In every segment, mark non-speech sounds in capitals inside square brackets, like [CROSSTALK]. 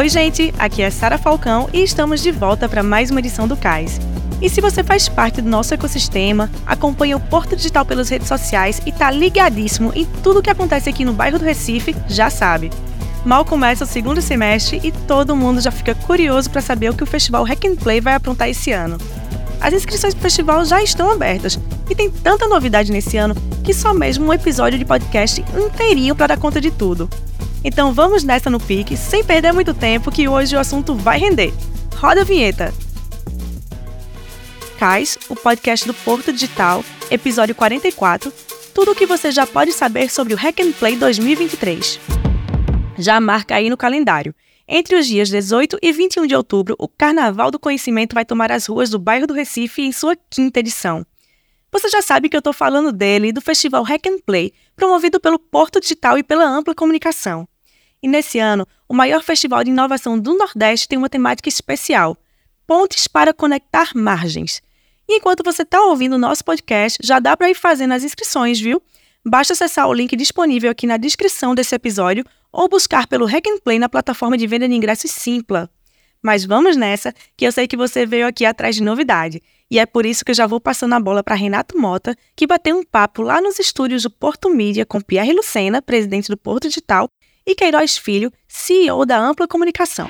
Oi, gente, aqui é Sara Falcão e estamos de volta para mais uma edição do CAIS. E se você faz parte do nosso ecossistema, acompanha o Porto Digital pelas redes sociais e tá ligadíssimo em tudo que acontece aqui no bairro do Recife, já sabe. Mal começa o segundo semestre e todo mundo já fica curioso para saber o que o festival Hack and Play vai aprontar esse ano. As inscrições para o festival já estão abertas e tem tanta novidade nesse ano que só mesmo um episódio de podcast inteirinho para dar conta de tudo. Então vamos nessa no pique, sem perder muito tempo, que hoje o assunto vai render. Roda a vinheta! Cais, o podcast do Porto Digital, episódio 44, tudo o que você já pode saber sobre o Hack and Play 2023. Já marca aí no calendário. Entre os dias 18 e 21 de outubro, o Carnaval do Conhecimento vai tomar as ruas do bairro do Recife em sua quinta edição. Você já sabe que eu estou falando dele e do festival Hack and Play, promovido pelo Porto Digital e pela Ampla Comunicação. E nesse ano, o maior festival de inovação do Nordeste tem uma temática especial: Pontes para Conectar Margens. E enquanto você está ouvindo o nosso podcast, já dá para ir fazendo as inscrições, viu? Basta acessar o link disponível aqui na descrição desse episódio ou buscar pelo Hack Play na plataforma de venda de ingressos Simpla. Mas vamos nessa, que eu sei que você veio aqui atrás de novidade. E é por isso que eu já vou passando a bola para Renato Mota, que bateu um papo lá nos estúdios do Porto Mídia com Pierre Lucena, presidente do Porto Digital, e Queiroz Filho, CEO da Ampla Comunicação.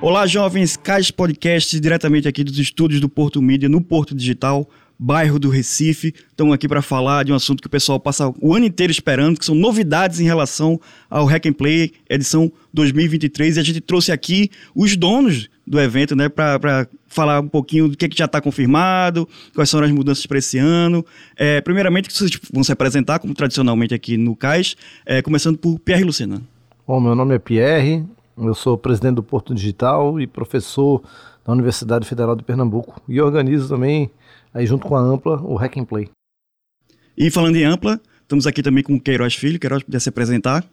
Olá, jovens, Cais Podcast, diretamente aqui dos estúdios do Porto Mídia, no Porto Digital bairro do Recife. Estamos aqui para falar de um assunto que o pessoal passa o ano inteiro esperando, que são novidades em relação ao Hack and Play edição 2023. E a gente trouxe aqui os donos do evento, né, para falar um pouquinho do que, que já está confirmado, quais são as mudanças para esse ano. É, primeiramente, vocês vão se apresentar, como tradicionalmente aqui no CAIS, é, começando por Pierre Lucena. Bom, meu nome é Pierre, eu sou presidente do Porto Digital e professor da Universidade Federal de Pernambuco e organizo também aí junto com a Ampla, o Hack and Play. E falando em Ampla, estamos aqui também com o Queiroz Filho. Queiroz, podia se apresentar?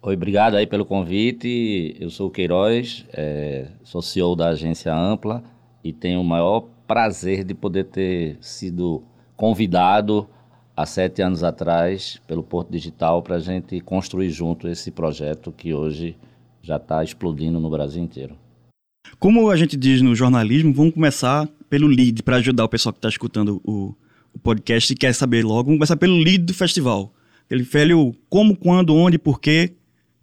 Oi, obrigado aí pelo convite. Eu sou o Queiroz, é, sou CEO da agência Ampla e tenho o maior prazer de poder ter sido convidado há sete anos atrás pelo Porto Digital para a gente construir junto esse projeto que hoje já está explodindo no Brasil inteiro. Como a gente diz no jornalismo, vamos começar pelo lead, para ajudar o pessoal que está escutando o, o, podcast e quer saber logo. Vamos começar pelo lead do festival. Aquele velho como, quando, onde, porquê,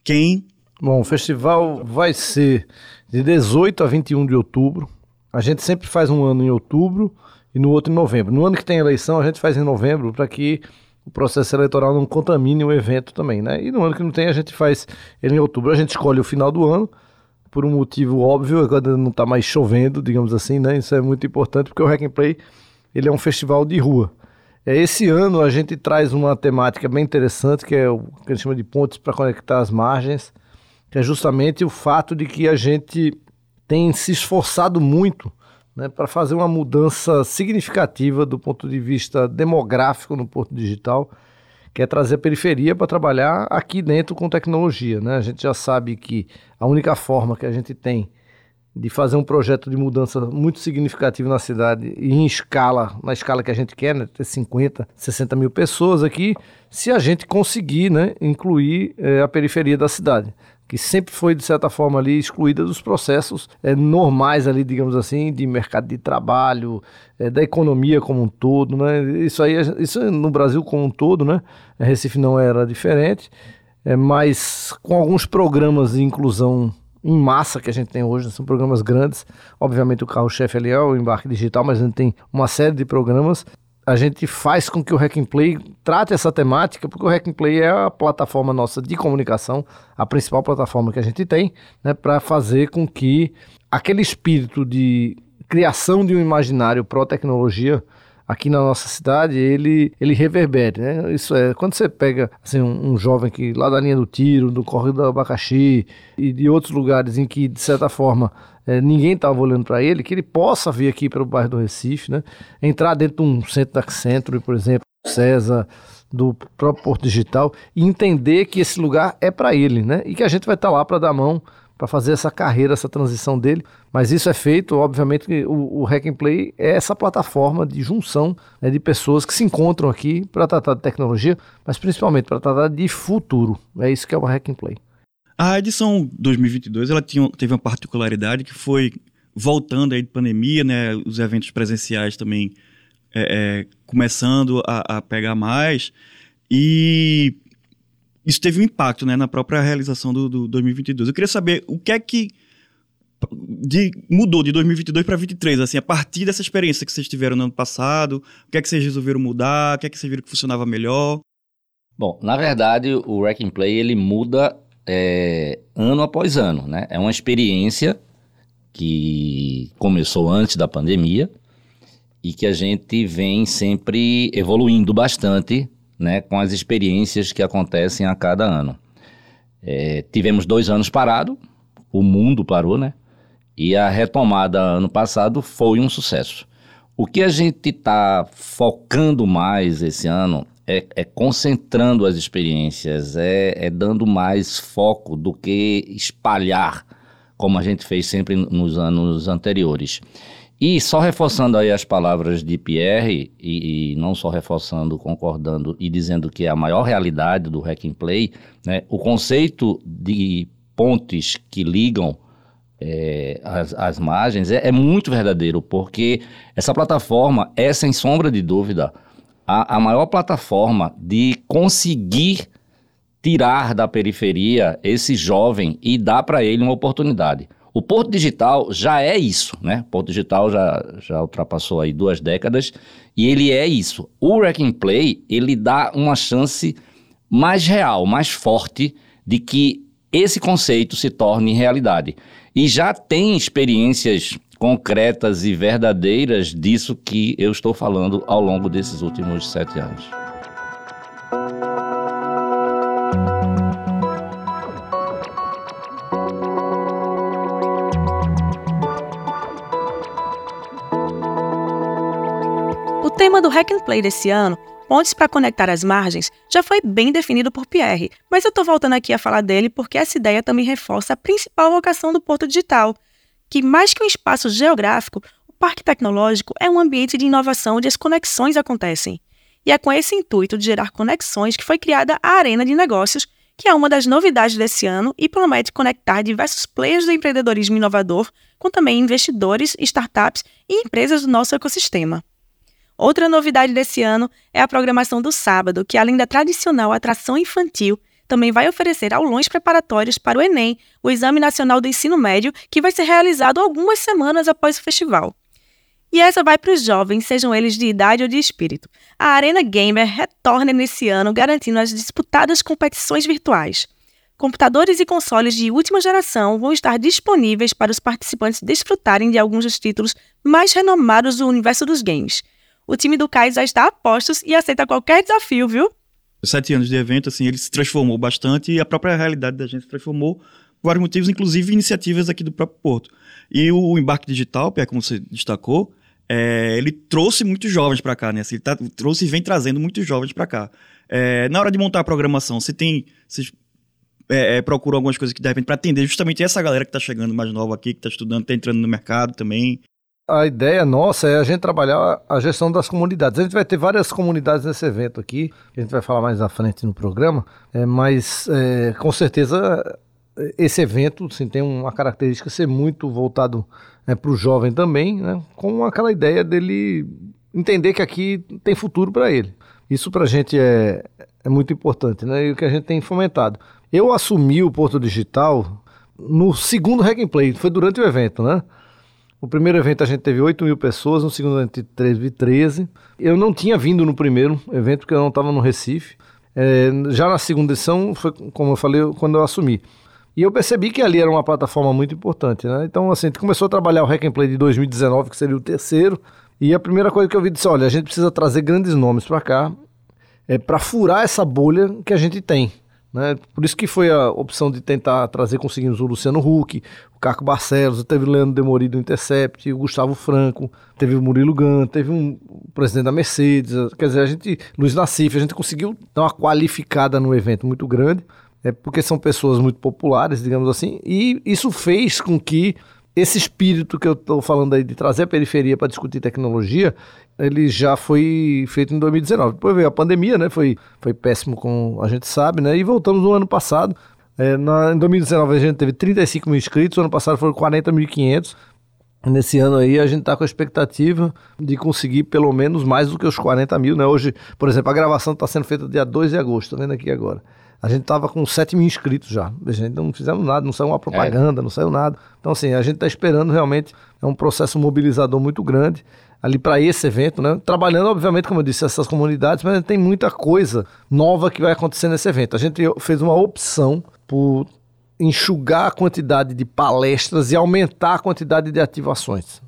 quem. Bom, o festival vai ser de 18 a 21 de outubro. A gente sempre faz um ano em outubro e no outro em novembro. No ano que tem eleição, a gente faz em novembro para que o processo eleitoral não contamine o evento também, né? E no ano que não tem, a gente faz ele em outubro. A gente escolhe o final do ano por um motivo óbvio, quando não está mais chovendo, digamos assim, né? Isso é muito importante porque o Hack and Play ele é um festival de rua. É, esse ano a gente traz uma temática bem interessante, que é o que a gente chama de pontes para conectar as margens, que é justamente o fato de que a gente tem se esforçado muito né, para fazer uma mudança significativa do ponto de vista demográfico no Porto Digital que é trazer a periferia para trabalhar aqui dentro com tecnologia. Né? A gente já sabe que a única forma que a gente tem de fazer um projeto de mudança muito significativo na cidade e em escala, na escala que a gente quer, né, ter 50, 60 mil pessoas aqui, se a gente conseguir né, incluir é, a periferia da cidade que sempre foi, de certa forma, ali excluída dos processos é, normais ali, digamos assim, de mercado de trabalho, é, da economia como um todo, né? Isso aí, isso no Brasil como um todo, né? Recife não era diferente, é, mas com alguns programas de inclusão em massa que a gente tem hoje, são programas grandes. Obviamente o carro-chefe ali é o embarque digital, mas a gente tem uma série de programas a gente faz com que o Hack and Play trate essa temática, porque o Hack and Play é a plataforma nossa de comunicação, a principal plataforma que a gente tem, né, para fazer com que aquele espírito de criação de um imaginário pró-tecnologia aqui na nossa cidade, ele, ele reverbere, né? Isso é, quando você pega assim, um, um, jovem que lá da linha do tiro, do Correio do Abacaxi e de outros lugares em que, de certa forma, é, ninguém estava olhando para ele, que ele possa vir aqui para o bairro do Recife, né? Entrar dentro de um centro da Centro, por exemplo, César, do próprio Porto Digital, e entender que esse lugar é para ele, né? E que a gente vai estar tá lá para dar mão para fazer essa carreira, essa transição dele. Mas isso é feito, obviamente, o, o Hack and Play é essa plataforma de junção né, de pessoas que se encontram aqui para tratar de tecnologia, mas principalmente para tratar de futuro. É isso que é o Hack and Play. A edição 2022 ela tinha, teve uma particularidade que foi voltando aí de pandemia, né? Os eventos presenciais também é, é, começando a, a, pegar mais e isso teve um impacto, né, na própria realização do, do 2022. Eu queria saber o que é que de, mudou de 2022 para 2023, assim, a partir dessa experiência que vocês tiveram no ano passado, o que é que vocês resolveram mudar, o que é que vocês viram que funcionava melhor? Bom, na verdade, o Rack and Play ele muda é, ano após ano, né? É uma experiência que começou antes da pandemia e que a gente vem sempre evoluindo bastante, né? Com as experiências que acontecem a cada ano. É, tivemos dois anos parado, o mundo parou, né? E a retomada ano passado foi um sucesso. O que a gente está focando mais esse ano é, é, concentrando as experiências, é, é, dando mais foco do que espalhar, como a gente fez sempre nos anos anteriores. E só reforçando aí as palavras de Pierre, e, e não só reforçando, concordando e dizendo que é a maior realidade do Hack and Play, né, o conceito de pontes que ligam é, as, as margens é, é, muito verdadeiro, porque essa plataforma é, sem sombra de dúvida, a, a maior plataforma de conseguir tirar da periferia esse jovem e dar para ele uma oportunidade. O Porto Digital já é isso, né? O Porto Digital já, já ultrapassou aí duas décadas e ele é isso. O Rack and Play, ele dá uma chance mais real, mais forte de que esse conceito se torne realidade. E já tem experiências concretas e verdadeiras disso que eu estou falando ao longo desses últimos sete anos. O tema do Hack and Play desse ano pontes para conectar as margens já foi bem definido por Pierre, mas eu estou voltando aqui a falar dele porque essa ideia também reforça a principal vocação do Porto Digital, que mais que um espaço geográfico, o Parque Tecnológico é um ambiente de inovação onde as conexões acontecem. E é com esse intuito de gerar conexões que foi criada a Arena de Negócios, que é uma das novidades desse ano e promete conectar diversos players do empreendedorismo inovador com também investidores, startups e empresas do nosso ecossistema. Outra novidade desse ano é a programação do sábado, que além da tradicional atração infantil, também vai oferecer aulões preparatórios para o Enem, o Exame Nacional do Ensino Médio, que vai ser realizado algumas semanas após o festival. E essa vai para os jovens, sejam eles de idade ou de espírito. A Arena Gamer retorna nesse ano, garantindo as disputadas competições virtuais. Computadores e consoles de última geração vão estar disponíveis para os participantes desfrutarem de alguns dos títulos mais renomados do universo dos games. O time do Kai já está a postos e aceita qualquer desafio, viu? Sete anos de evento, assim, ele se transformou bastante e a própria realidade da gente se transformou por vários motivos, inclusive iniciativas aqui do próprio Porto. E o embarque digital, Pé, como você destacou, é, ele trouxe muitos jovens para cá, né? Assim, ele tá, trouxe e vem trazendo muitos jovens para cá. É, na hora de montar a programação, você tem. Vocês é, é procuram algumas coisas que devem para atender justamente essa galera que está chegando mais nova aqui, que está estudando, está entrando no mercado também a ideia nossa é a gente trabalhar a gestão das comunidades. A gente vai ter várias comunidades nesse evento aqui, a gente vai falar mais à frente no programa, é, mas é, com certeza esse evento assim, tem uma característica ser muito voltado é, para o jovem também, né, com aquela ideia dele entender que aqui tem futuro para ele. Isso para a gente é, é muito importante, né? E o que a gente tem fomentado. Eu assumi o Porto Digital no segundo Hack and Play, foi durante o evento, né? O primeiro evento a gente teve 8 mil pessoas, no segundo a gente teve 13. Eu não tinha vindo no primeiro evento porque eu não estava no Recife. É, já na segunda edição, foi como eu falei, quando eu assumi. E eu percebi que ali era uma plataforma muito importante, né? Então, assim, a gente começou a trabalhar o Hack and Play de 2019, que seria o terceiro. E a primeira coisa que eu vi disse, olha, a gente precisa trazer grandes nomes para cá, é, para furar essa bolha que a gente tem. Né? Por isso que foi a opção de tentar trazer, conseguimos o Luciano Huck, o Caco Barcelos, teve o Leandro Demori do Intercept, o Gustavo Franco, teve o Murilo Gun, teve um o presidente da Mercedes, quer dizer, a gente, Luiz Nassif, a gente conseguiu dar uma qualificada no evento muito grande, é porque são pessoas muito populares, digamos assim, e isso fez com que esse espírito que eu estou falando aí de trazer a periferia para discutir tecnologia, ele já foi feito em 2019. Depois veio a pandemia, né? Foi, foi péssimo, como a gente sabe, né? E voltamos no ano passado. É, na, em 2019 a gente teve 35 mil inscritos, ano passado foram 40.500. Nesse ano aí a gente está com a expectativa de conseguir pelo menos mais do que os 40 mil, né? Hoje, por exemplo, a gravação está sendo feita dia 2 de agosto, tá vendo aqui agora. A gente estava com 7 mil inscritos já. A gente não fizemos nada, não saiu uma propaganda, é. não saiu nada. Então, assim, a gente está esperando realmente, é um processo mobilizador muito grande ali para esse evento, né? Trabalhando, obviamente, como eu disse, essas comunidades, mas tem muita coisa nova que vai acontecer nesse evento. A gente fez uma opção por enxugar a quantidade de palestras e aumentar a quantidade de ativações.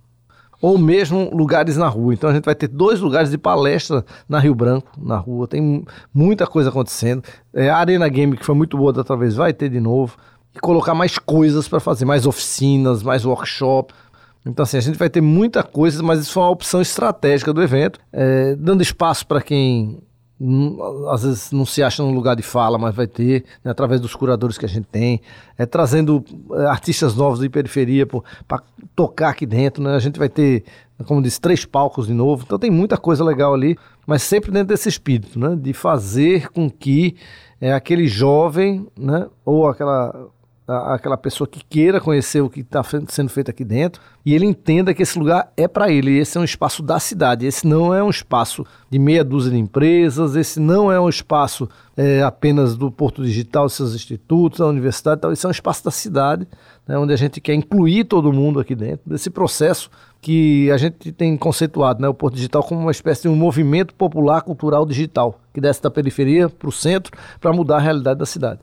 Ou mesmo lugares na rua. Então a gente vai ter dois lugares de palestra na Rio Branco, na rua. Tem muita coisa acontecendo. É, a Arena Game, que foi muito boa da outra vez, vai ter de novo. E colocar mais coisas para fazer, mais oficinas, mais workshop. Então, assim, a gente vai ter muita coisa, mas isso foi uma opção estratégica do evento, é, dando espaço para quem às vezes não se acha no lugar de fala, mas vai ter, né, através dos curadores que a gente tem, é, trazendo é, artistas novos de periferia para tocar aqui dentro. Né? A gente vai ter, como disse, três palcos de novo, então tem muita coisa legal ali, mas sempre dentro desse espírito, né? de fazer com que é, aquele jovem né, ou aquela aquela pessoa que queira conhecer o que está sendo feito aqui dentro e ele entenda que esse lugar é para ele. Esse é um espaço da cidade. Esse não é um espaço de meia dúzia de empresas. Esse não é um espaço é, apenas do Porto Digital, seus institutos, da universidade. Tal. Esse é um espaço da cidade, né, onde a gente quer incluir todo mundo aqui dentro desse processo que a gente tem conceituado, né, o Porto Digital como uma espécie de um movimento popular cultural digital que desce da periferia para o centro para mudar a realidade da cidade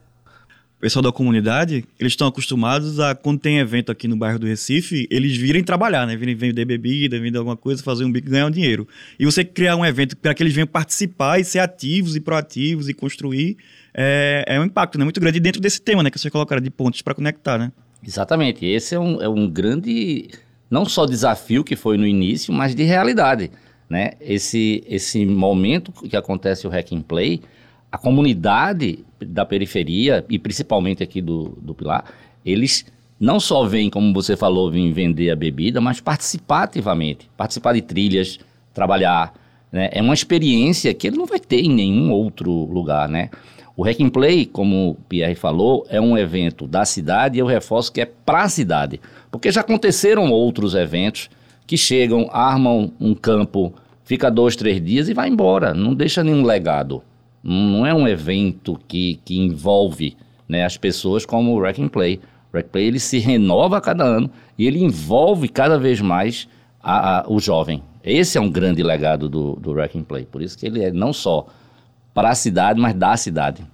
pessoal da comunidade, eles estão acostumados a, quando tem evento aqui no bairro do Recife, eles virem trabalhar, né? Virem vender bebida, vender alguma coisa, fazer um bico e ganhar um dinheiro. E você criar um evento para que eles venham participar e ser ativos e proativos e construir, é, é um impacto né? muito grande dentro desse tema, né? Que você colocaram de pontos para conectar, né? Exatamente. Esse é um, é um grande, não só desafio que foi no início, mas de realidade, né? Esse, esse momento que acontece o Hack and Play a comunidade da periferia, e principalmente aqui do, do Pilar, eles não só vêm, como você falou, vêm vender a bebida, mas participar ativamente, participar de trilhas, trabalhar. Né? É uma experiência que ele não vai ter em nenhum outro lugar, né? O Hack and Play, como o Pierre falou, é um evento da cidade e eu reforço que é para a cidade. Porque já aconteceram outros eventos que chegam, armam um campo, fica dois, três dias e vai embora, não deixa nenhum legado. Não é um evento que, que envolve né, as pessoas como o Wreck and Play. O Wreck Play ele se renova a cada ano e ele envolve cada vez mais a, a, o jovem. Esse é um grande legado do, do and Play. Por isso que ele é não só para a cidade, mas da cidade.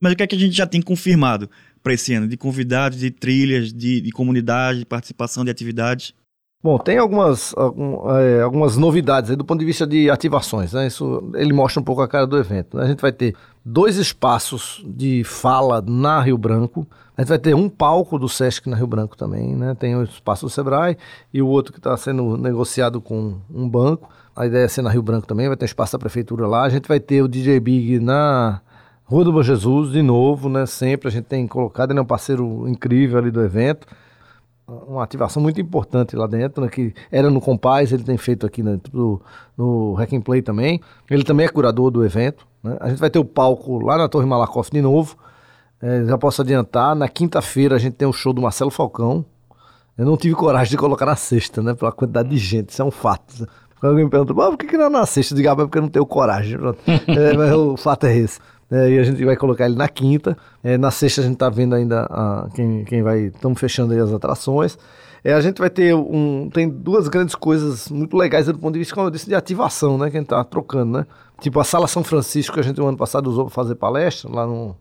Mas o que é que a gente já tem confirmado para esse ano? De convidados, de trilhas, de, de comunidade, de participação de atividades? Bom, tem algumas, algum, é, algumas novidades aí do ponto de vista de ativações, né? Isso ele mostra um pouco a cara do evento. Né? A gente vai ter dois espaços de fala na Rio Branco. A gente vai ter um palco do Sesc na Rio Branco também, né? Tem o espaço do Sebrae e o outro que está sendo negociado com um banco. A ideia é ser na Rio Branco também, vai ter espaço da prefeitura lá. A gente vai ter o DJ Big na Rua do Bom Jesus, de novo, né? Sempre a gente tem colocado, ele é um parceiro incrível ali do evento uma ativação muito importante lá dentro, né, que era no Compaz, ele tem feito aqui dentro do, no Hack and Play também. Ele também é curador do evento. Né? A gente vai ter o palco lá na Torre Malakoff de novo. É, já posso adiantar, na quinta-feira a gente tem o show do Marcelo Falcão. Eu não tive coragem de colocar na sexta, né? Pela quantidade de gente, isso é um fato. Alguém me pergunta, por que, que não é na sexta? Eu digo, ah, porque eu não tenho coragem. [LAUGHS] é, mas o fato é esse. É, e a gente vai colocar ele na quinta. É, na sexta a gente está vendo ainda a, quem, quem vai. Estamos fechando aí as atrações. É, a gente vai ter um. Tem duas grandes coisas muito legais do ponto de vista, como eu disse, de ativação, né? Que a gente tá trocando, né? Tipo a Sala São Francisco, que a gente o ano passado usou para fazer palestra lá no,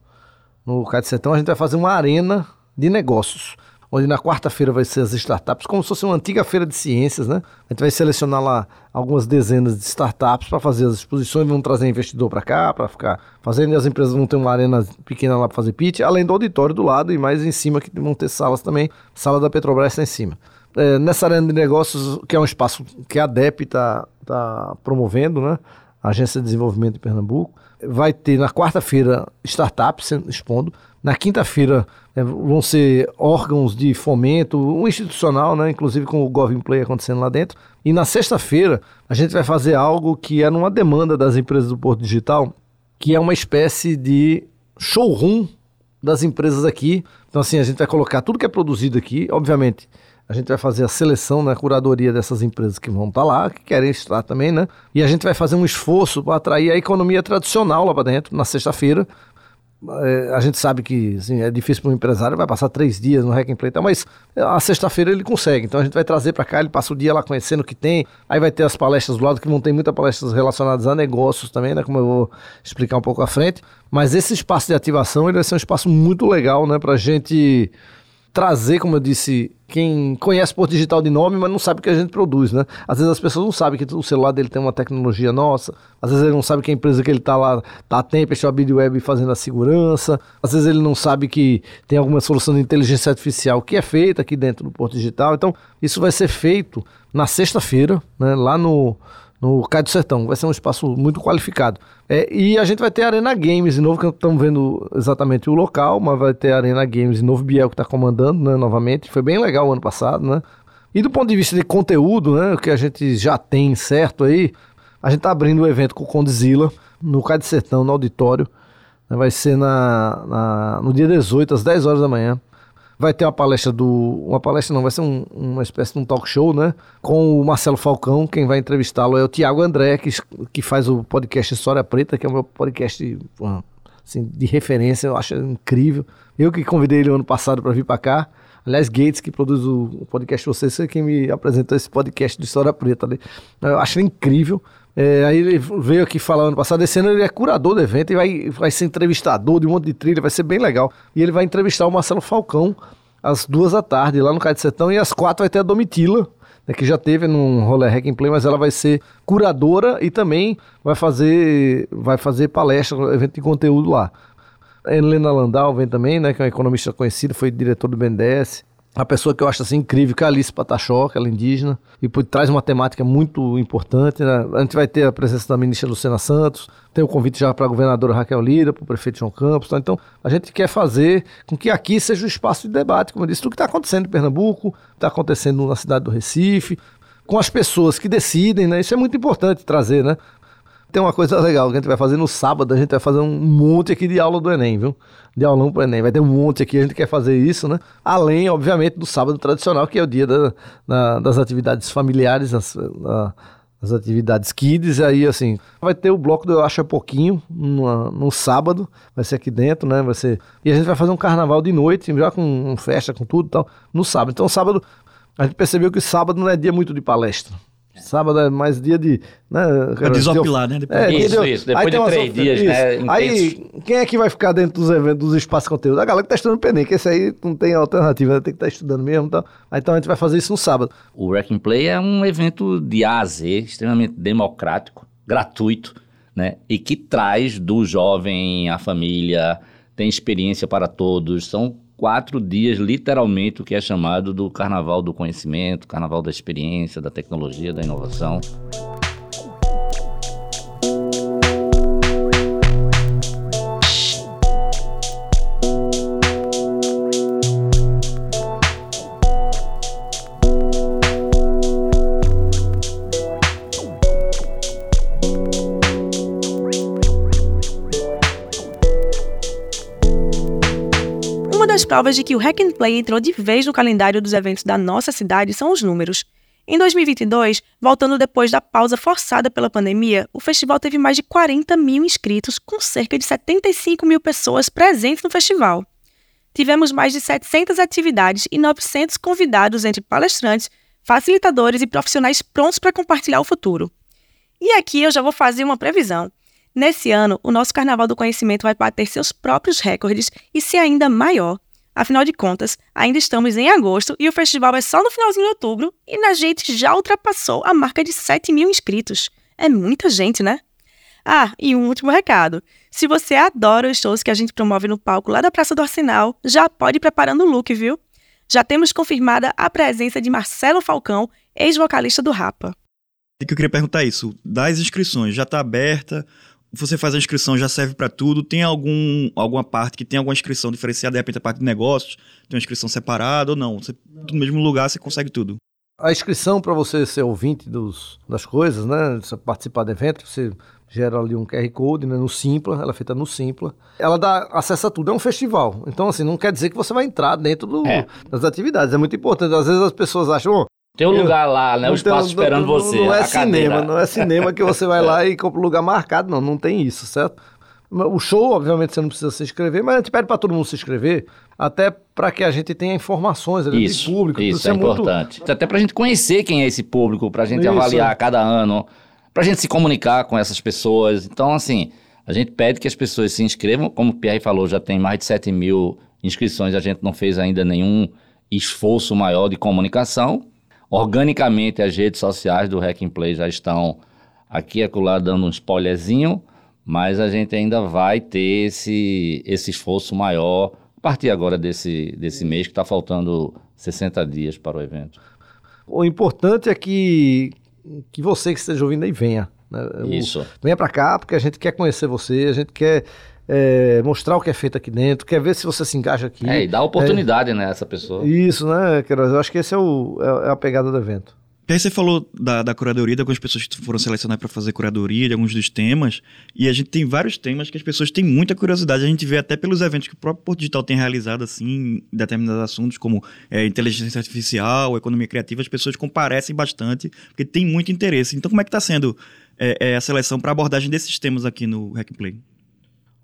no Cai de Sertão, a gente vai fazer uma arena de negócios onde na quarta-feira vai ser as startups, como se fosse uma antiga feira de ciências, né? A gente vai selecionar lá algumas dezenas de startups para fazer as exposições, vão trazer investidor para cá, para ficar fazendo, e as empresas vão ter uma arena pequena lá para fazer pitch, além do auditório do lado e mais em cima que vão ter salas também, sala da Petrobras está em cima. É, nessa arena de negócios, que é um espaço que a DEP está tá promovendo, né? A Agência de Desenvolvimento de Pernambuco, vai ter na quarta-feira startups expondo, na quinta-feira é, vão ser órgãos de fomento, um institucional, né, inclusive com o Govin Play acontecendo lá dentro. E na sexta-feira a gente vai fazer algo que é numa demanda das empresas do Porto Digital, que é uma espécie de showroom das empresas aqui. Então, assim, a gente vai colocar tudo que é produzido aqui, obviamente. A gente vai fazer a seleção, né, a curadoria dessas empresas que vão estar lá, que querem estar também, né? E a gente vai fazer um esforço para atrair a economia tradicional lá para dentro, na sexta-feira, é, a gente sabe que assim, é difícil para um empresário, vai passar três dias no Hack and Play, mas a sexta-feira ele consegue. Então a gente vai trazer para cá, ele passa o dia lá conhecendo o que tem. Aí vai ter as palestras do lado, que vão ter muitas palestras relacionadas a negócios também, né? Como eu vou explicar um pouco à frente. Mas esse espaço de ativação ele vai ser um espaço muito legal, né? Para a gente trazer, como eu disse, quem conhece Porto Digital de nome, mas não sabe o que a gente produz, né? Às vezes as pessoas não sabem que o celular dele tem uma tecnologia nossa, às vezes ele não sabe que a empresa que ele está lá tá a Tempest, a Web fazendo a segurança, às vezes ele não sabe que tem alguma solução de inteligência artificial que é feita aqui dentro do Porto Digital. Então, isso vai ser feito na sexta-feira, né, lá no no Cai do Sertão. Vai ser um espaço muito qualificado. É, e a gente vai ter Arena Games de novo, que estamos vendo exatamente o local, mas vai ter Arena Games de novo, Biel que está comandando, né, novamente. Foi bem legal o ano passado, né? E do ponto de vista de conteúdo, né, o que a gente já tem certo aí, a gente está abrindo o um evento com o Condizila, no Cai do Sertão, no auditório. Vai ser na, na, no dia 18, às 10 horas da manhã. Vai ter uma palestra do. Uma palestra não, vai ser um, uma espécie de um talk show, né? Com o Marcelo Falcão. Quem vai entrevistá-lo é o Tiago André, que, que faz o podcast História Preta, que é o meu podcast assim, de referência, eu acho incrível. Eu que convidei ele ano passado para vir para cá. Aliás, Gates, que produz o podcast Vocês, foi quem me apresentou esse podcast de História Preta. Ali. Eu acho incrível. É, aí ele veio aqui falar ano passado, esse ano ele é curador do evento e vai, vai ser entrevistador de um monte de trilha, vai ser bem legal. E ele vai entrevistar o Marcelo Falcão às duas da tarde lá no Cais de Sertão e às quatro vai ter a Domitila, né, que já teve num rolê Hack and Play, mas ela vai ser curadora e também vai fazer, vai fazer palestra, evento de conteúdo lá. A Helena Landau vem também, né, que é uma economista conhecida, foi diretor do BNDES. A pessoa que eu acho assim incrível, que é a Alice Patachoca, ela é indígena, e traz uma temática muito importante. Né? A gente vai ter a presença da ministra Luciana Santos, tem o convite já para a governadora Raquel Lira, para o prefeito João Campos. Tá? Então, a gente quer fazer com que aqui seja o espaço de debate, como eu disse, tudo que está acontecendo em Pernambuco, está acontecendo na cidade do Recife, com as pessoas que decidem, né? Isso é muito importante trazer, né? Tem uma coisa legal que a gente vai fazer no sábado, a gente vai fazer um monte aqui de aula do Enem, viu? De aulão pro Enem. Vai ter um monte aqui, a gente quer fazer isso, né? Além, obviamente, do sábado tradicional, que é o dia da, da, das atividades familiares, as, as atividades kids, aí assim, vai ter o bloco do Eu Acho é Pouquinho no, no sábado, vai ser aqui dentro, né? Vai ser. E a gente vai fazer um carnaval de noite, já com festa, com tudo e tal, no sábado. Então, sábado, a gente percebeu que sábado não é dia muito de palestra. Sábado é mais dia de. Né, desopilar, né? Depois. É, isso, isso. Depois de três dias, isso. né? Aí, quem é que vai ficar dentro dos eventos, dos espaços de conteúdo? A galera que tá estudando PNEM, que esse aí não tem alternativa, né? tem que estar tá estudando mesmo. Então, então a gente vai fazer isso no sábado. O Wreck and Play é um evento de A a Z, extremamente democrático, gratuito, né? E que traz do jovem à família, tem experiência para todos. São quatro dias, literalmente, o que é chamado do Carnaval do Conhecimento, Carnaval da Experiência, da Tecnologia, da Inovação. Provas de que o Hack and Play entrou de vez no calendário dos eventos da nossa cidade são os números. Em 2022, voltando depois da pausa forçada pela pandemia, o festival teve mais de 40 mil inscritos, com cerca de 75 mil pessoas presentes no festival. Tivemos mais de 700 atividades e 900 convidados entre palestrantes, facilitadores e profissionais prontos para compartilhar o futuro. E aqui eu já vou fazer uma previsão. Nesse ano, o nosso Carnaval do Conhecimento vai bater seus próprios recordes e ser ainda maior. Afinal de contas, ainda estamos em agosto e o festival é só no finalzinho de outubro e a gente já ultrapassou a marca de 7 mil inscritos. É muita gente, né? Ah, e um último recado. Se você adora os shows que a gente promove no palco lá da Praça do Arsenal, já pode ir preparando o look, viu? Já temos confirmada a presença de Marcelo Falcão, ex-vocalista do Rapa. O que eu queria perguntar isso, das inscrições, já está aberta? Você faz a inscrição, já serve para tudo? Tem algum, alguma parte que tem alguma inscrição diferenciada, de repente a parte de negócios, tem uma inscrição separada ou não? Você, no mesmo lugar você consegue tudo. A inscrição para você ser ouvinte dos, das coisas, né? Você participar do evento, você gera ali um QR Code né, no Simpla, ela é feita no Simpla. Ela dá acesso a tudo, é um festival. Então, assim, não quer dizer que você vai entrar dentro do, É. das atividades. É muito importante. Às vezes as pessoas acham, "Oh, Tem um Eu- lugar lá, né? O espaço tem- esperando não, você. Não é a cinema, cadeira. não é cinema que você vai lá [LAUGHS] e compra um lugar marcado, não, não tem isso, certo? O show, obviamente, você não precisa se inscrever, mas a gente pede para todo mundo se inscrever, até para que a gente tenha informações ali Isso, de público. isso é, muito- importante. Até pra gente conhecer quem é esse público, pra gente Isso. avaliar cada ano, pra gente se comunicar com essas pessoas. Então, assim, a gente pede que as pessoas se inscrevam. Como o Pierre falou, já tem mais de 7 mil inscrições, a gente não fez ainda nenhum esforço maior de comunicação. Organicamente, as redes sociais do Hack and Play já estão aqui e acolá dando um spoilerzinho, mas a gente ainda vai ter esse, esse esforço maior a partir agora desse, desse mês, que está faltando 60 dias para o evento. O importante é que, que você que esteja ouvindo aí venha. né? O- Isso. Venha para cá, porque a gente quer conhecer você, a gente quer é, mostrar o que é feito aqui dentro, quer ver se você se engaja aqui. É, e dá oportunidade, né, essa pessoa. Isso, né, Queiroz? Eu acho que esse é, o, é, é a pegada do evento. E aí você falou da, da curadoria, de algumas pessoas que foram selecionadas para fazer curadoria de alguns dos temas, e a gente tem vários temas que as pessoas têm muita curiosidade. A gente vê até pelos eventos que o próprio Porto Digital tem realizado, assim, em determinados assuntos, como é, inteligência artificial, economia criativa, as pessoas comparecem bastante, porque tem muito interesse. Então, como é que está sendo é, é, a seleção para abordagem desses temas aqui no Hack Play?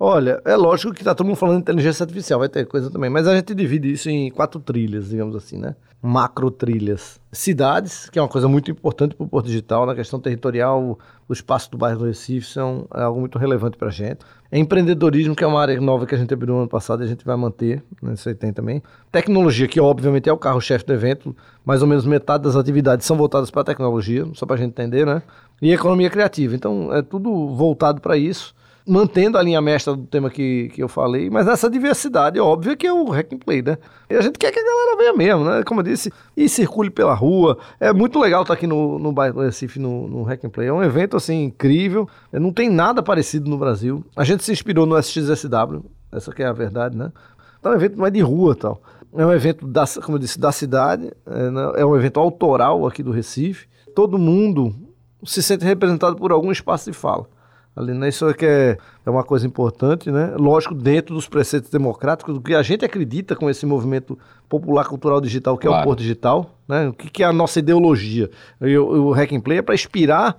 Olha, é lógico que tá todo mundo falando de inteligência artificial, vai ter coisa também, mas a gente divide isso em quatro trilhas, digamos assim, né? Macro trilhas. Cidades, que é uma coisa muito importante para o Porto Digital, na questão territorial, o espaço do bairro do Recife são, é algo muito relevante para a gente. Empreendedorismo, que é uma área nova que a gente abriu no ano passado e a gente vai manter, né? isso aí tem também. Tecnologia, que obviamente é o carro-chefe do evento, mais ou menos metade das atividades são voltadas para tecnologia, só para a gente entender, né? E economia criativa, então é tudo voltado para isso mantendo a linha mestra do tema que, que eu falei, mas nessa diversidade óbvia que é o hack and play, né? E a gente quer que a galera venha mesmo, né? Como eu disse, e circule pela rua. É muito legal estar aqui no, no bairro Recife, no, no hack and play. É um evento, assim, incrível. Não tem nada parecido no Brasil. A gente se inspirou no SXSW, essa que é a verdade, né? Então é um evento mais de rua tal. É um evento, da, como eu disse, da cidade. É, né? é um evento autoral aqui do Recife. Todo mundo se sente representado por algum espaço de fala ali, né? Isso é que é, é uma coisa importante, né? Lógico, dentro dos preceitos democráticos, do que a gente acredita com esse movimento popular cultural digital, que é o Claro. Porto Digital, né? O que, que é a nossa ideologia? E o, o Hack and Play é para inspirar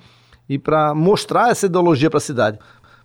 e para mostrar essa ideologia para a cidade.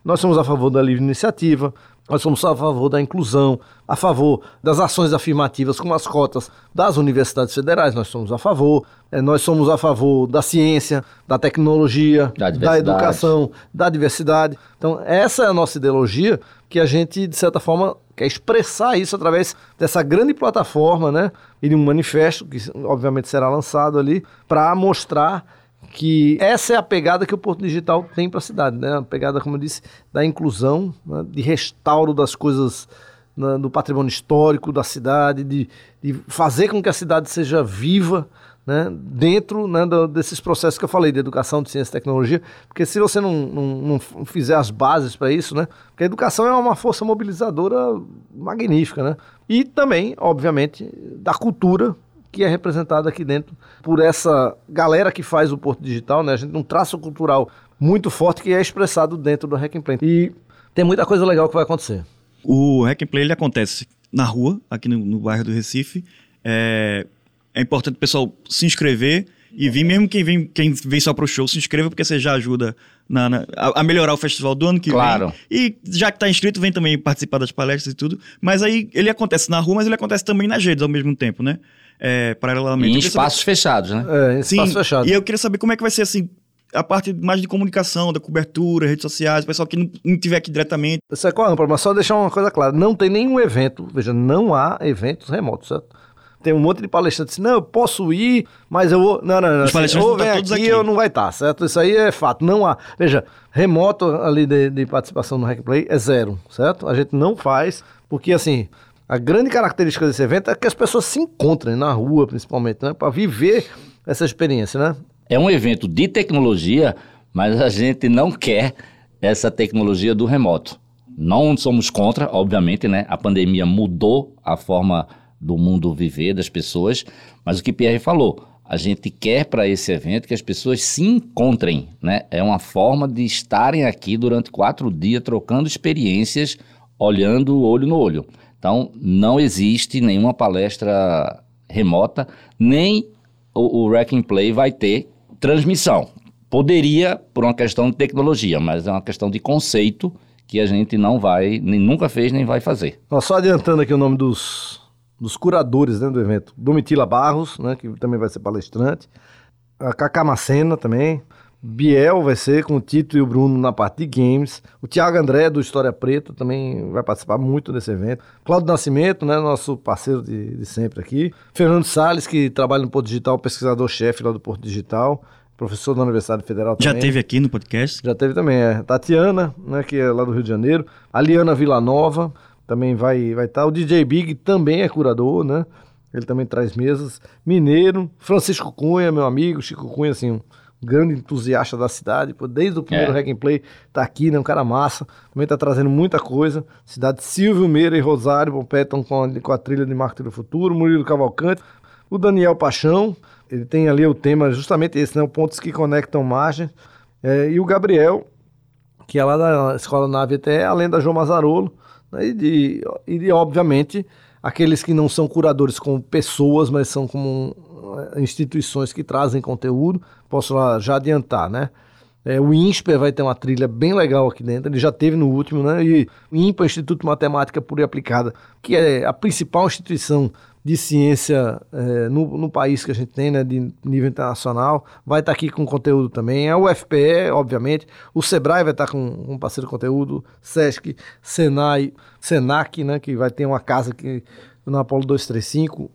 Nós somos a favor da livre iniciativa, nós somos a favor da inclusão, a favor das ações afirmativas como as cotas das universidades federais, nós somos a favor, eh, nós somos a favor da ciência, da tecnologia, Da da educação, da diversidade. Então, essa é a nossa ideologia que a gente, de certa forma, quer expressar isso através dessa grande plataforma, né? E de um manifesto, que obviamente será lançado ali, para mostrar que essa é a pegada que o Porto Digital tem para a cidade, né? A pegada, como eu disse, da inclusão, né? de restauro das coisas né, do patrimônio histórico da cidade, de, de fazer com que a cidade seja viva, né, dentro né, do- desses processos que eu falei, de educação, de ciência e tecnologia, porque se você não, não, não fizer as bases para isso, né, porque a educação é uma força mobilizadora magnífica, né, e também, obviamente, da cultura que é representada aqui dentro por essa galera que faz o Porto Digital, né, a gente tem um traço cultural muito forte que é expressado dentro do Hack and Play. E tem muita coisa legal que vai acontecer. O Hack and Play ele acontece na rua, aqui no, no bairro do Recife. É, é importante o pessoal se inscrever e vir, mesmo quem vem, quem vem só pro show, se inscreva, porque você já ajuda na- na- a, melhorar o festival do ano que Claro. vem. E já que tá inscrito, vem também participar das palestras e tudo. Mas aí ele acontece na rua, mas ele acontece também nas redes ao mesmo tempo, né? É, paralelamente. E em Eu queria saber- espaços fechados, né? É, em Sim, espaço fechado. e eu queria saber como é que vai ser assim. A parte mais de comunicação, da cobertura, redes sociais, o pessoal que não, não tiver aqui diretamente. Isso é qual é o problema? Só deixar uma coisa clara: não tem nenhum evento, veja, não há eventos remotos, certo? Tem um monte de palestrantes assim, não, eu posso ir, mas eu vou. Não, não, não. Os Assim, palestrantes ou vão vem estar aqui, todos aqui. ou não vai estar, certo? Isso aí é fato, não há. Veja, remoto ali de, de participação no Hack Play é zero, certo? A gente não faz, porque assim. A grande característica desse evento é que as pessoas se encontrem na rua, principalmente, né? Para viver essa experiência, né? É um evento de tecnologia, mas a gente não quer essa tecnologia do remoto. Não somos contra, obviamente, né? A pandemia mudou a forma do mundo viver das pessoas, mas o que Pierre falou, A gente quer para esse evento que as pessoas se encontrem, né? É uma forma de estarem aqui durante quatro dias trocando experiências, olhando olho no olho. Então, não existe nenhuma palestra remota, nem o, o Rack and Play vai ter transmissão. Poderia, por uma questão de tecnologia, mas é uma questão de conceito que a gente não vai, nem nunca fez, nem vai fazer. só adiantando aqui o nome dos, dos curadores né, do evento. Domitila Barros, né, que também vai ser palestrante. A Cacá Macena também. Biel vai ser com o Tito e o Bruno na parte de games. O Thiago André, do História Preta, também vai participar muito desse evento. Cláudio Nascimento, né, nosso parceiro de, de sempre aqui. Fernando Sales, que trabalha no Porto Digital, pesquisador-chefe lá do Porto Digital. Professor da Universidade Federal também. Já teve aqui no podcast? Já teve também, é. Tatiana, né, que é lá do Rio de Janeiro. A Liana Villanova também vai vai estar. Tá. O DJ Big também é curador, né? Ele também traz mesas. Mineiro. Francisco Cunha, meu amigo. Chico Cunha, assim, um grande entusiasta da cidade, pô, desde o primeiro é. Hack and Play tá aqui, né, um cara massa, também tá trazendo muita coisa, cidade Silvio Meira e Rosário Pompetam com, a, com a trilha de Marketing do Futuro, Murilo Cavalcante, o Daniel Paixão, ele tem ali o tema justamente esse, né, pontos que conectam margens, é, e o Gabriel, que é lá da Escola Nave até, além da João Mazarolo, né, e, de, e de, obviamente, aqueles que não são curadores como pessoas, mas são como eh, instituições que trazem conteúdo, posso já adiantar, né? É, o INSPER vai ter uma trilha bem legal aqui dentro, ele já teve no último, né? E o INPA, Instituto de Matemática Pura e Aplicada, que é a principal instituição de ciência é, no, no, país que a gente tem, né, de nível internacional, vai estar tá aqui com conteúdo também. A UFPE, obviamente, o Sebrae vai estar tá com um parceiro de conteúdo, SESC, Senai, Senac, né, que vai ter uma casa aqui no Apolo 235,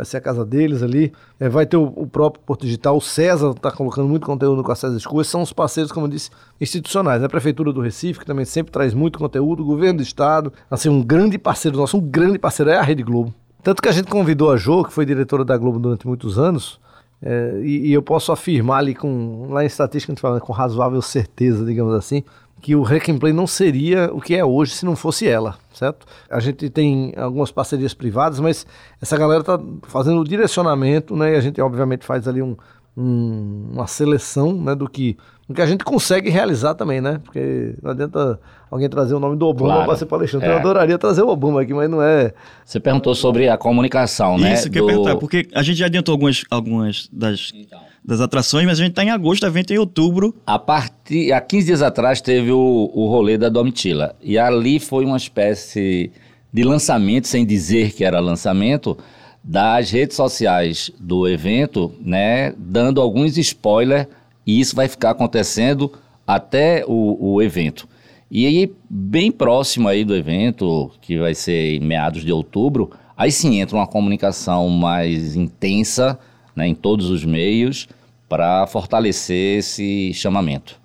vai ser a casa deles ali. É, vai ter o, o, próprio Porto Digital, o César está colocando muito conteúdo com a César Escoas, são os parceiros, como eu disse, institucionais. A Prefeitura do Recife, que também sempre traz muito conteúdo, o Governo do Estado, assim, um grande parceiro nosso, um grande parceiro é a Rede Globo. Tanto que a gente convidou a Jo, que foi diretora da Globo durante muitos anos, é, e, e, eu posso afirmar ali com, lá em estatística a gente fala com razoável certeza, digamos assim, que o Hack and Play não seria o que é hoje se não fosse ela, certo? A gente tem algumas parcerias privadas, mas essa galera está fazendo o direcionamento, né? E a gente obviamente faz ali um, um, uma seleção, né, do que, do que a gente consegue realizar também, né? Porque não adianta alguém trazer o nome do Obama claro. para ser palestrante. É. Eu adoraria trazer o Obama aqui, mas não é. Você perguntou sobre a comunicação, né? Isso que eu ia perguntar, porque a gente já adiantou algumas, algumas das. Então das atrações, mas a gente está em agosto, evento em outubro. A partir, há 15 dias atrás teve o, o rolê da Domitila, e ali foi uma espécie de lançamento, sem dizer que era lançamento, das redes sociais do evento, né, dando alguns spoilers, e isso vai ficar acontecendo até o, o evento. E aí, bem próximo aí do evento, que vai ser em meados de outubro, aí sim entra uma comunicação mais intensa, né, em todos os meios para fortalecer esse chamamento.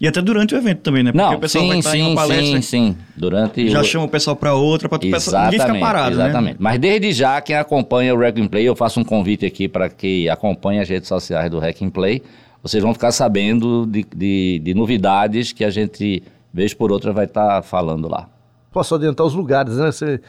E até durante o evento também, né? Porque Não, o pessoal sim, vai estar sim, em uma palestra. Sim, sim. Durante já o... chama o pessoal para outra, para o pessoal ninguém ficar parado, né? Exatamente. Né? Mas desde já, quem acompanha o Hack Play, eu faço um convite aqui para que acompanhe as redes sociais do Hack Play. Vocês vão ficar sabendo de, de, de novidades que a gente, vez por outra, vai estar tá falando lá. Posso adiantar os lugares, né? Você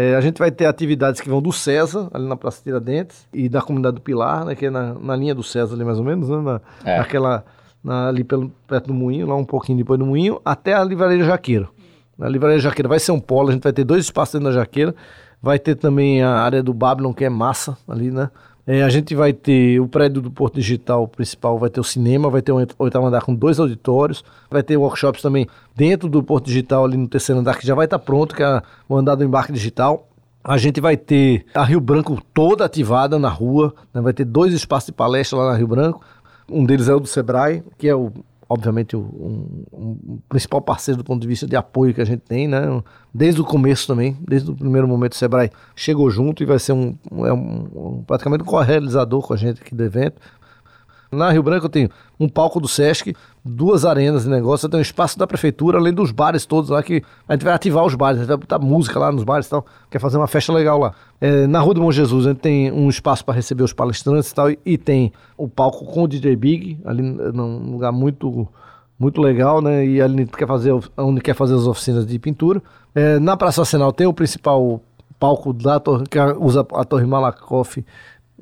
é, a gente vai ter atividades que vão do César, ali na Praça Tiradentes, e da comunidade do Pilar, né, que é na, na linha do César ali mais ou menos, né, na, é. naquela, na, ali pelo, perto do Moinho, lá um pouquinho depois do Moinho, até a Livraria Jaqueira. Na Livraria Jaqueira vai ser um polo, a gente vai ter dois espaços dentro da Jaqueira, vai ter também a área do Babylon, que é massa ali, né, é, a gente vai ter o prédio do Porto Digital principal, vai ter o cinema, vai ter um oitavo andar com dois auditórios, vai ter workshops também dentro do Porto Digital, ali no terceiro andar, que já vai estar tá pronto, que é o andar do embarque digital. A gente vai ter a Rio Branco toda ativada na rua, né? vai ter dois espaços de palestra lá na Rio Branco. Um deles é o do Sebrae, que é o obviamente, um, um principal parceiro do ponto de vista de apoio que a gente tem, né? Desde o começo também, desde o primeiro momento, o Sebrae chegou junto e vai ser um, é um, um praticamente um co-realizador com a gente aqui do evento. Na Rio Branco eu tenho um palco do Sesc, duas arenas de negócio, eu tenho um espaço da prefeitura, além dos bares todos lá, que a gente vai ativar os bares, a gente vai botar música lá nos bares e tal, quer fazer uma festa legal lá. É, na Rua do Bom Jesus a gente tem um espaço para receber os palestrantes e tal, e, e, tem o palco com o DJ Big, ali num lugar muito muito legal, né? E ali quer fazer, onde quer fazer as oficinas de pintura. É, na Praça Nacional tem o principal palco da torre, que usa a Torre Malakoff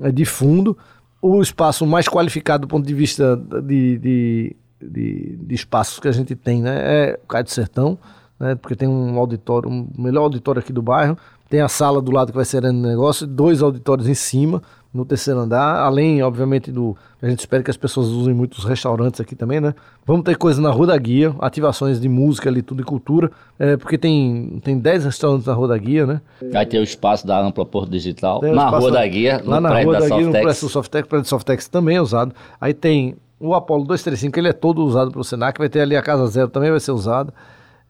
é, de fundo. o espaço mais qualificado do ponto de vista de, de, de, de espaços que a gente tem, né? É o Caio do Sertão, né? Porque tem um auditório, um melhor auditório aqui do bairro. Tem a sala do lado que vai ser o negócio, dois auditórios em cima, no terceiro andar, além, obviamente, do. A gente espera que as pessoas usem muitos restaurantes aqui também, né? Vamos ter coisa na Rua da Guia, ativações de música ali, tudo e cultura, é, porque tem, tem 10 restaurantes na Rua da Guia, né? Vai ter o espaço da Ampla Porto Digital, na Rua da Guia, lá na Rua da, da Guia, no prédio do Softex, o prédio do Softex também é usado. Aí tem o Apollo 235, ele é todo usado pelo Senac, vai ter ali a Casa Zero, também vai ser usado.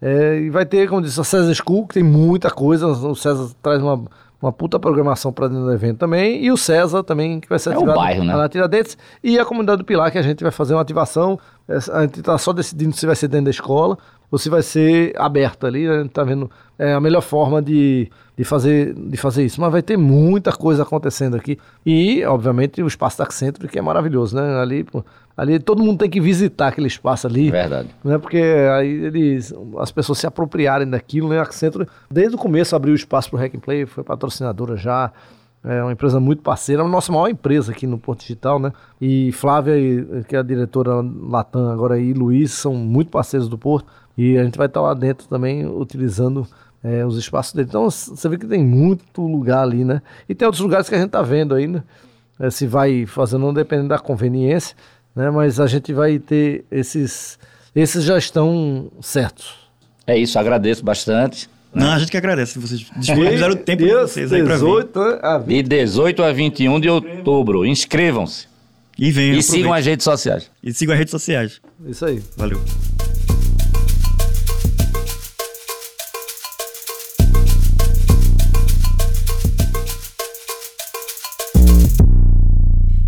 É, e vai ter, como disse, a César School, que tem muita coisa, o César traz uma uma puta programação para dentro do evento também. E o César também, que vai ser é ativado o bairro, né? na Tiradentes. E a comunidade do Pilar, que a gente vai fazer uma ativação. A gente está só decidindo se vai ser dentro da escola ou se vai ser aberto ali. A gente está vendo é, a melhor forma de, de, fazer, de fazer isso. Mas vai ter muita coisa acontecendo aqui. E, obviamente, o Espaço Taxcentro, que é maravilhoso, né? Ali, pô, Ali todo mundo tem que visitar aquele espaço ali. Verdade. Né? Porque aí eles, as pessoas se apropriarem daquilo, né? A Accenture, desde o começo, abriu espaço para o Hack and Play, foi patrocinadora já. É uma empresa muito parceira, a nossa maior empresa aqui no Porto Digital, né? E Flávia, que é a diretora Latam agora, e Luiz são muito parceiros do Porto. E a gente vai estar lá dentro também utilizando é, os espaços dele. Então você vê que tem muito lugar ali, né? E tem outros lugares que a gente está vendo ainda. É, se vai fazendo, não dependendo da conveniência né? Mas a gente vai ter esses, esses já estão certos. É isso, agradeço bastante. Não, a gente que agradece. Vocês disponibilizaram o tempo de vocês aí para vir. A De 18 a 21 de outubro. Inscrevam-se. E venham. E sigam as redes sociais. E sigam as redes sociais. Isso aí. Valeu.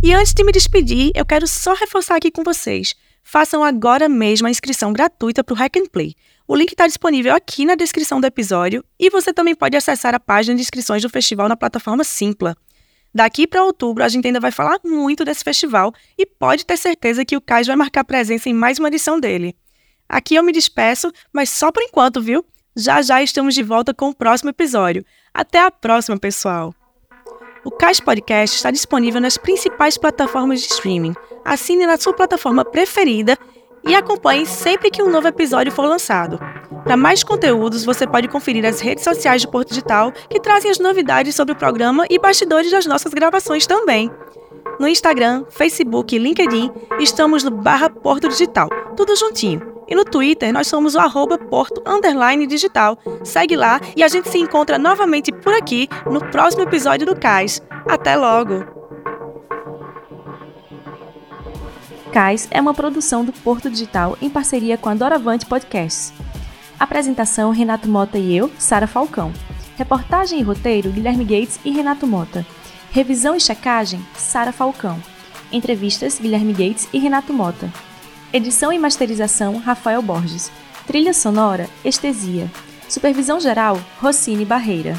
E antes de me despedir, eu quero só reforçar aqui com vocês. Façam agora mesmo a inscrição gratuita para o Hack and Play. O link está disponível aqui na descrição do episódio e você também pode acessar a página de inscrições do festival na plataforma Simpla. Daqui para outubro, a gente ainda vai falar muito desse festival e pode ter certeza que o Cais vai marcar presença em mais uma edição dele. Aqui eu me despeço, mas só por enquanto, viu? Já já estamos de volta com o próximo episódio. Até a próxima, pessoal! O Cais Podcast está disponível nas principais plataformas de streaming. Assine na sua plataforma preferida e acompanhe sempre que um novo episódio for lançado. Para mais conteúdos, você pode conferir as redes sociais do Porto Digital, que trazem as novidades sobre o programa e bastidores das nossas gravações também. No Instagram, Facebook e LinkedIn, estamos no barra Porto Digital, tudo juntinho. E no Twitter nós somos o arroba Porto Underline Digital. Segue lá e a gente se encontra novamente por aqui no próximo episódio do CAIS. Até logo! CAIS é uma produção do Porto Digital em parceria com a Doravante Podcasts. Apresentação Renato Mota e eu, Sara Falcão. Reportagem e roteiro Guilherme Gates e Renato Mota. Revisão e checagem Sara Falcão. Entrevistas Guilherme Gates e Renato Mota. Edição e masterização Rafael Borges. Trilha sonora Estesia. Supervisão geral Rossini Barreira.